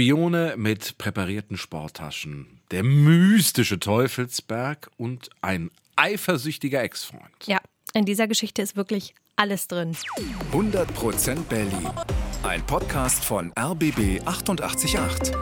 Spione mit präparierten Sporttaschen, der mystische Teufelsberg und ein eifersüchtiger Ex-Freund. Ja, in dieser Geschichte ist wirklich alles drin. 100% Berlin. Ein Podcast von RBB 888.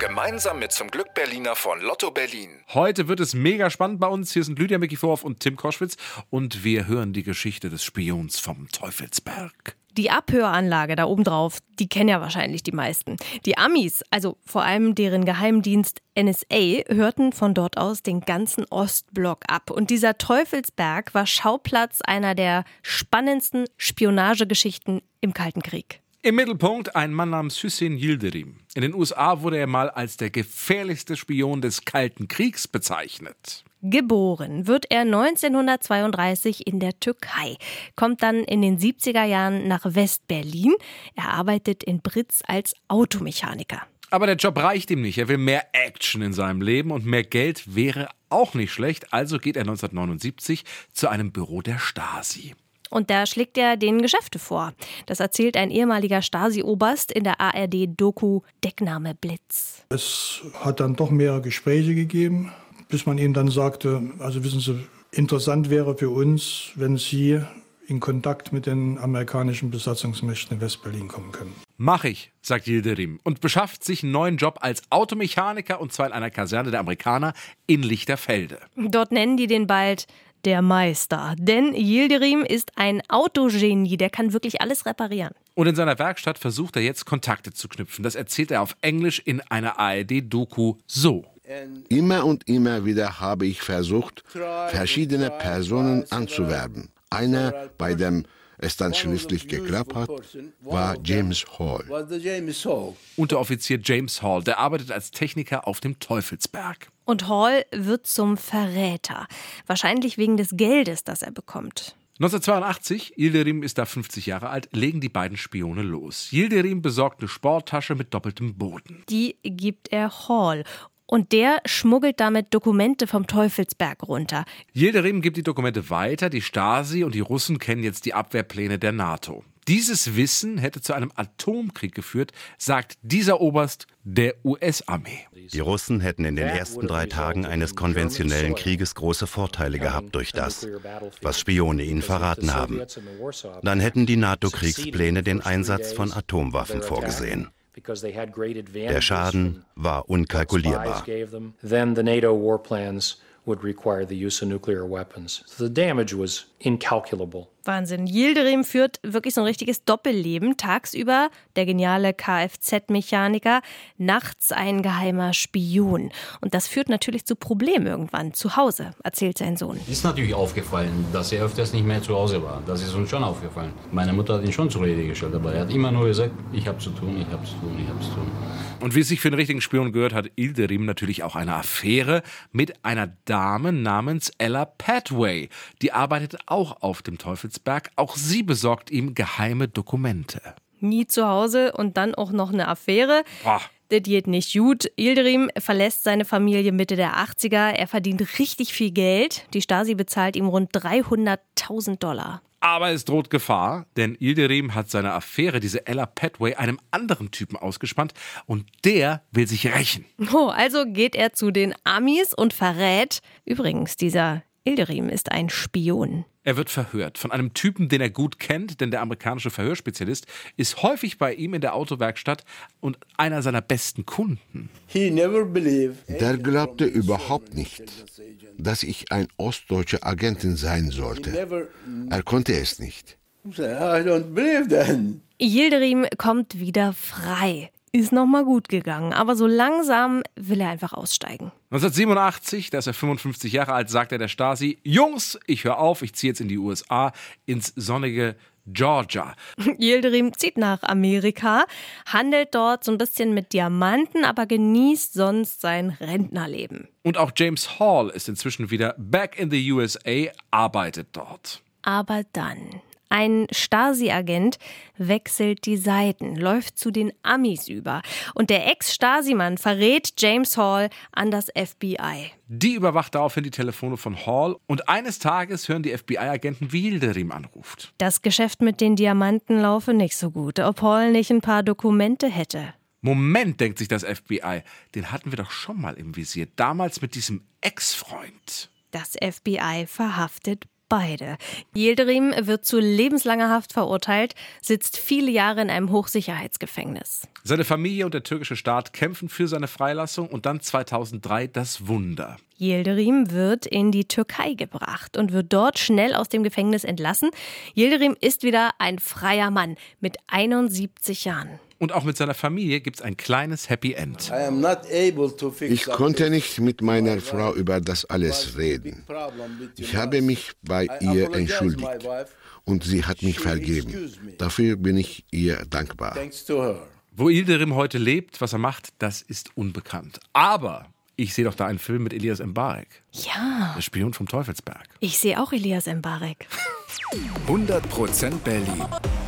Gemeinsam mit zum Glück Berliner von Lotto Berlin. Heute wird es mega spannend bei uns. Hier sind Lydia Mikiforov und Tim Koschwitz und wir hören die Geschichte des Spions vom Teufelsberg. Die Abhöranlage da oben drauf, die kennen ja wahrscheinlich die meisten. Die Amis, also vor allem deren Geheimdienst NSA, hörten von dort aus den ganzen Ostblock ab. Und dieser Teufelsberg war Schauplatz einer der spannendsten Spionagegeschichten im Kalten Krieg. Im Mittelpunkt ein Mann namens Hüseyin Yildirim. In den USA wurde er mal als der gefährlichste Spion des Kalten Kriegs bezeichnet. Geboren wird er 1932 in der Türkei, kommt dann in den 70er Jahren nach West-Berlin. Er arbeitet in Britz als Automechaniker. Aber der Job reicht ihm nicht. Er will mehr Action in seinem Leben und mehr Geld wäre auch nicht schlecht. Also geht er 1979 zu einem Büro der Stasi. Und da schlägt er den Geschäfte vor. Das erzählt ein ehemaliger Stasi-Oberst in der ARD-Doku Deckname Blitz. Es hat dann doch mehrere Gespräche gegeben, bis man ihm dann sagte, also wissen Sie, interessant wäre für uns, wenn Sie in Kontakt mit den amerikanischen Besatzungsmächten in Westberlin kommen können. Mach ich, sagt Yildirim und beschafft sich einen neuen Job als Automechaniker und zwar in einer Kaserne der Amerikaner in Lichterfelde. Dort nennen die den bald der Meister. Denn Yildirim ist ein Autogenie, der kann wirklich alles reparieren. Und in seiner Werkstatt versucht er jetzt Kontakte zu knüpfen. Das erzählt er auf Englisch in einer ARD-Doku so. Immer und immer wieder habe ich versucht, verschiedene Personen anzuwerben. Einer, bei dem es dann schließlich geklappt hat, war James Hall. Unteroffizier James Hall, der arbeitet als Techniker auf dem Teufelsberg. Und Hall wird zum Verräter. Wahrscheinlich wegen des Geldes, das er bekommt. 1982, Yildirim ist da 50 Jahre alt, legen die beiden Spione los. Yildirim besorgt eine Sporttasche mit doppeltem Boden. Die gibt er Hall. Und der schmuggelt damit Dokumente vom Teufelsberg runter. Yildirim gibt die Dokumente weiter. Die Stasi und die Russen kennen jetzt die Abwehrpläne der NATO. Dieses Wissen hätte zu einem Atomkrieg geführt, sagt dieser Oberst der US-Armee. Die Russen hätten in den ersten drei Tagen eines konventionellen Krieges große Vorteile gehabt durch das, was Spione ihnen verraten haben. Dann hätten die NATO-Kriegspläne den Einsatz von Atomwaffen vorgesehen. Der Schaden war unkalkulierbar would require the use of nuclear weapons. So the damage was incalculable. Wahnsinn. Yildirim führt wirklich so ein richtiges Doppelleben. Tagsüber der geniale Kfz-Mechaniker, nachts ein geheimer Spion. Und das führt natürlich zu Problemen irgendwann zu Hause, erzählt sein Sohn. Ist natürlich aufgefallen, dass er öfters nicht mehr zu Hause war. Das ist uns schon aufgefallen. Meine Mutter hat ihn schon zur Rede gestellt, aber er hat immer nur gesagt, ich habe zu tun, ich habe zu tun, ich habe zu tun. Und wie es sich für einen richtigen Spion gehört, hat Ilderim natürlich auch eine Affäre mit einer Dame namens Ella Padway. Die arbeitet auch auf dem Teufelsberg. Auch sie besorgt ihm geheime Dokumente. Nie zu Hause und dann auch noch eine Affäre. Boah. Das geht nicht gut. Ilderim verlässt seine Familie Mitte der 80er. Er verdient richtig viel Geld. Die Stasi bezahlt ihm rund 300.000 Dollar. Aber es droht Gefahr, denn Ilderim hat seine Affäre, diese Ella Petway, einem anderen Typen ausgespannt und der will sich rächen. Oh, also geht er zu den Amis und verrät. Übrigens, dieser Ilderim ist ein Spion. Er wird verhört von einem Typen, den er gut kennt, denn der amerikanische Verhörspezialist ist häufig bei ihm in der Autowerkstatt und einer seiner besten Kunden. Der glaubte überhaupt nicht, dass ich ein ostdeutscher Agentin sein sollte. Er konnte es nicht. Yildirim kommt wieder frei ist nochmal gut gegangen. Aber so langsam will er einfach aussteigen. 1987, da ist er 55 Jahre alt, sagt er der Stasi: Jungs, ich höre auf, ich ziehe jetzt in die USA, ins sonnige Georgia. Yildirim zieht nach Amerika, handelt dort so ein bisschen mit Diamanten, aber genießt sonst sein Rentnerleben. Und auch James Hall ist inzwischen wieder back in the USA, arbeitet dort. Aber dann ein Stasi-Agent wechselt die Seiten, läuft zu den Amis über. Und der Ex-Stasi-Mann verrät James Hall an das FBI. Die überwacht daraufhin die Telefone von Hall und eines Tages hören die FBI-Agenten, wie Hilderim anruft. Das Geschäft mit den Diamanten laufe nicht so gut, ob Hall nicht ein paar Dokumente hätte. Moment, denkt sich das FBI, den hatten wir doch schon mal im Visier. Damals mit diesem Ex-Freund. Das FBI verhaftet beide. Yildirim wird zu lebenslanger Haft verurteilt, sitzt viele Jahre in einem Hochsicherheitsgefängnis. Seine Familie und der türkische Staat kämpfen für seine Freilassung und dann 2003 das Wunder. Yildirim wird in die Türkei gebracht und wird dort schnell aus dem Gefängnis entlassen. Yildirim ist wieder ein freier Mann mit 71 Jahren. Und auch mit seiner Familie gibt es ein kleines Happy End. Ich konnte nicht mit meiner Frau über das alles reden. Ich habe mich bei ihr entschuldigt und sie hat mich vergeben. Dafür bin ich ihr dankbar. Wo Ilderim heute lebt, was er macht, das ist unbekannt. Aber ich sehe doch da einen Film mit Elias Mbarek. Ja. Der Spion vom Teufelsberg. Ich sehe auch Elias Mbarek. 100% Berlin.